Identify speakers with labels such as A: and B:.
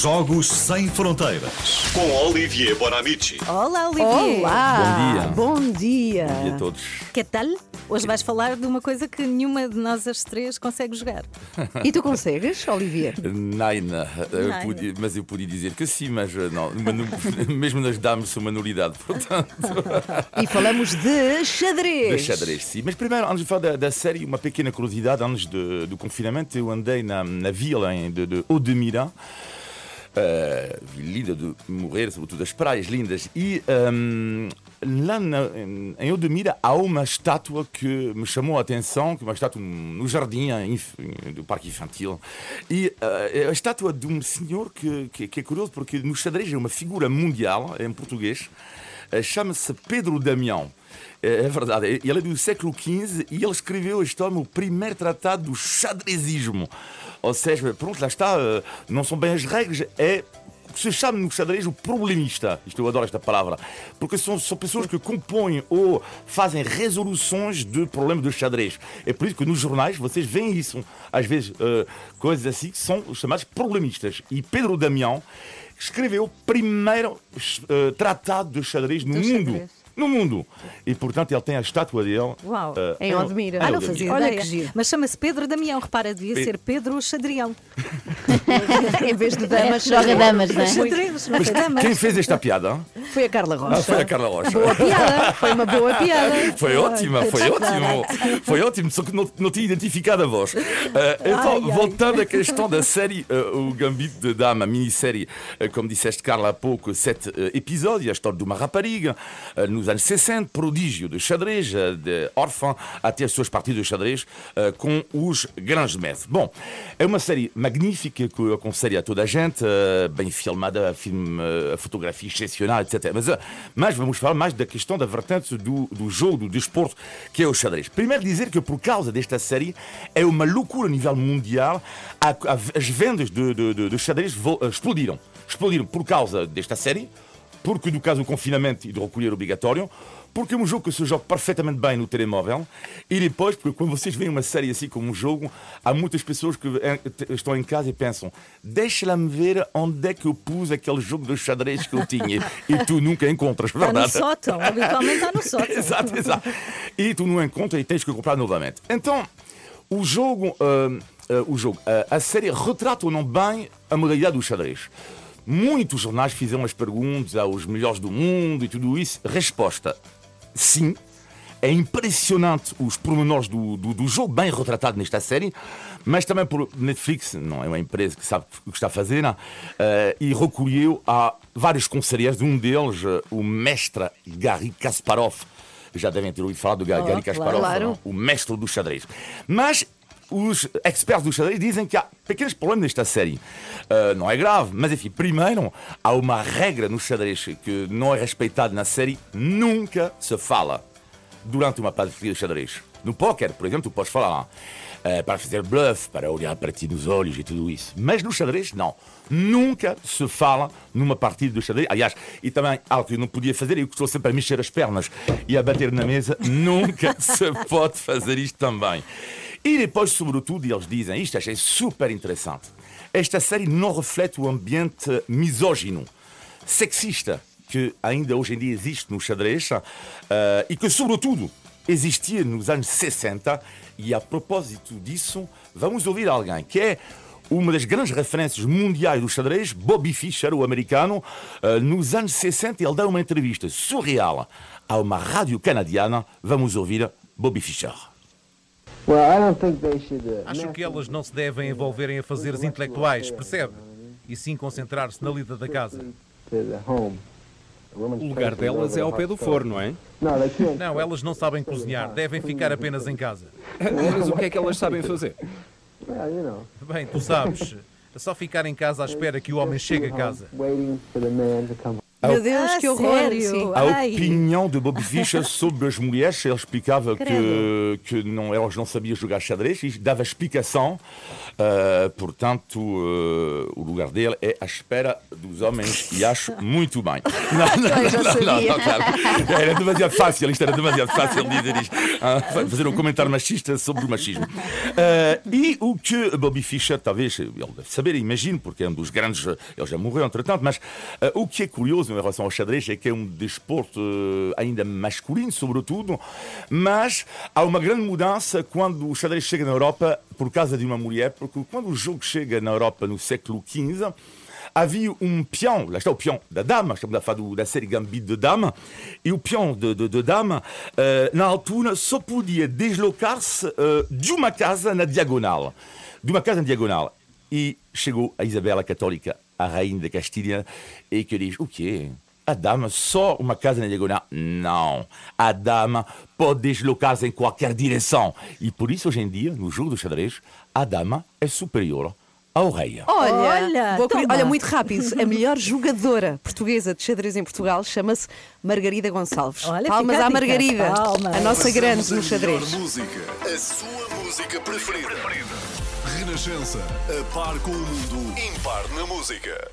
A: Jogos Sem Fronteiras. Com Olivier Bonamici.
B: Olá, Olivier.
C: Olá!
D: Bom
C: Bom dia.
D: dia.
C: Bom dia a todos.
B: Que tal? Hoje vais falar de uma coisa que nenhuma de nós as três consegue jogar.
D: E tu consegues, Olivier?
C: Eu podia- mas eu podia dizer que sim, mas eh, não, manu- mesmo nas damas sou uma nulidade, portanto,
D: E falamos de xadrez.
C: de xadrez, sim. Mas primeiro, antes de falar da, da série, uma pequena curiosidade, antes de- do confinamento, eu andei na, na vila de, de Odemira, eh, linda de morrer, sobretudo as praias lindas, e ehm, lá na, em em Odemira há uma estátua que me chamou a atenção, que é uma estátua no jardim inf- do parque infantil, e eh, é a estátua de um senhor que, que, que é curioso, porque no xadrez é uma figura mundial, em português, eh, chama-se Pedro Damião. É verdade, ele é do século XV e ele escreveu a história no primeiro tratado do xadrezismo. Ou seja, pronto, lá está, eh, não são bem as regras, é o que se chama no xadrez o problemista. Isto eu adoro esta palavra. Porque são, são pessoas que compõem ou fazem resoluções de problemas do xadrez. É por isso que nos jornais vocês veem isso. Às vezes, eh, coisas assim que são chamadas problemistas. E Pedro Damião escreveu o primeiro eh, tratado de xadrez no
D: Do
C: mundo.
D: xadrez.
C: No mundo. E portanto ele tem a estátua dele.
B: Uau.
C: eh,
D: Em Odmira.
B: Ah, não fazia
D: Olha
B: ideia.
D: que giro.
B: Mas chama-se Pedro Damião. Repara, devia
C: Pe-
B: ser Pedro Xadrião.
D: em vez de damas,
E: Joga damas, não é?
B: Xadrez, mas damas.
C: Quem fez esta piada?
D: Foi a Carla Rocha.
C: Ah, foi a Carla Rocha.
D: Boa piada. Foi uma boa piada.
C: Foi ótima, foi ótimo. Foi ótimo, só que não, não tinha identificado a voz. Eh, então,
B: Ai, ai.
C: voltando à questão da série, eh, o Gambito de Dama, minissérie, eh, como disseste, Carla, há pouco, sete episódios, a história de uma rapariga, nos anos 60, prodígio de xadrez, de órfã, até as suas partidas de xadrez com os grandes mestres. Bom, é uma série magnífica que eu aconselho a toda a gente, bem filmada, filme, a fotografia excepcional, etc. Mas, eh, mas vamos falar mais da questão da vertente do, do jogo, do desporto, que é o xadrez. Primeiro dizer que por causa desta série é uma loucura a nível mundial. As vendas de, de, de- de xadrez eh, explodiram. Explodiram por causa desta série, porque no caso do confinamento e do recolher obrigatório, porque é um jogo que se joga perfeitamente bem no telemóvel, e depois, porque quando vocês veem uma série assim como um jogo, há muitas pessoas que eh, estão em casa e pensam: deixa-me ver onde é que eu pus aquele jogo de xadrez que eu tinha, e tu nunca encontras,
B: Está no
C: verdade?
B: sótão. Habitualmente está no sótão.
C: exato, exato. E tu não encontras e tens que comprar novamente. Então, o jogo, ah, ah, o jogo ah, a série retrata ou não bem a modalidade do xadrez. Muitos jornais fizeram as perguntas aos melhores do mundo e tudo isso. Resposta: sim. É impressionante os pormenores do, do, do jogo, bem retratado nesta série, mas também por Netflix, não é uma empresa que sabe o que está a fazer, não? Eh, e recolheu a vários conselheiros, um deles, eh, o mestre Gary Kasparov. Já devem ter ouvido falar do Ga-
B: Oh,
C: Gary Kasparov,
D: claro.
C: não? o mestre do xadrez. Mas os experts do xadrez dizem que há pequenos problemas nesta série. Uh, não é grave, mas enfim, primeiro, há uma regra no xadrez que não é respeitada na série: nunca se fala durante uma partida de xadrez. No póquer, por exemplo, tu podes falar uh, para fazer bluff, para olhar para ti nos olhos e tudo isso. Mas no xadrez, não. Nunca se fala numa partida de xadrez. Aliás, e também algo que eu não podia fazer, eu estou sempre a mexer as pernas e a bater na mesa, nunca se pode fazer isto também. E depois, sobretudo, eles dizem isto, achei super interessante. Esta série não reflete o ambiente misógino, sexista, que ainda hoje em dia existe no xadrez eh, e que, sobretudo, existia nos anos 60. E a propósito disso, vamos ouvir alguém que é uma das grandes referências mundiais do xadrez, Bobby Fischer, o americano. eh, nos anos 60, ele dá uma entrevista surreal a uma rádio canadiana. Vamos ouvir Bobby Fischer.
F: Acho que elas não se devem envolver em afazeres intelectuais, percebe? E sim concentrar-se na lida da casa.
G: O lugar delas é ao
H: the
G: pé do forno, não é?
F: Não, elas não sabem cozinhar, devem ficar apenas em casa.
G: Mas o que é que elas sabem fazer?
F: Bem, tu sabes, é só ficar em casa à espera que o homem chegue a casa.
D: Meu Deus,
B: Ah,
D: que horror.
B: sério?
C: A opinião de Bob Fischer sobre as mulheres, ele explicava que,
B: Credo.
C: que não, elas não sabiam jogar xadrez e dava explicação. Uh, portanto, uh, o lugar dele é à espera dos homens e acho muito bem. Não, não, não, não,
D: sabia.
C: não, claro. Era demasiado fácil, isto era demasiado fácil dizer isto. Ah, fazer um comentário machista sobre o machismo. E o que Bobby Fischer, talvez, ele deve saber, imagino, porque é um dos grandes. Ele já morreu, entretanto, mas o que é curioso em relação ao xadrez é que é um desporto ainda masculino, sobretudo, mas há uma grande mudança quando o xadrez chega na Europa por causa de uma mulher, porque quando o jogo chega na Europa no século XV, havia um peão, lá está o peão da dama, estamos a falar do- da série Gambit de Dama, e o peão de, de, de dama, eh, na altura, só podia deslocar-se eh, de uma casa na diagonal. De uma casa na diagonal. E chegou a Isabela Católica, a rainha da Castilha, e que diz: o quê? A dama só uma casa na diagonal? Não. A dama pode deslocar-se em qualquer direção. E por isso, hoje em dia, no jogo do xadrez, a dama é superior ao rei.
D: Olha,
B: Olha,
D: olha, muito rápido. A melhor jogadora portuguesa de xadrez em Portugal chama-se Margarida Gonçalves.
B: Olha,
D: Palmas
B: a
D: à. Margarida,
B: Palmas.
D: a nossa grande
A: a
D: no xadrez.
A: melhor música, a sua música preferida. Renascença, a par com o mundo, impar na música.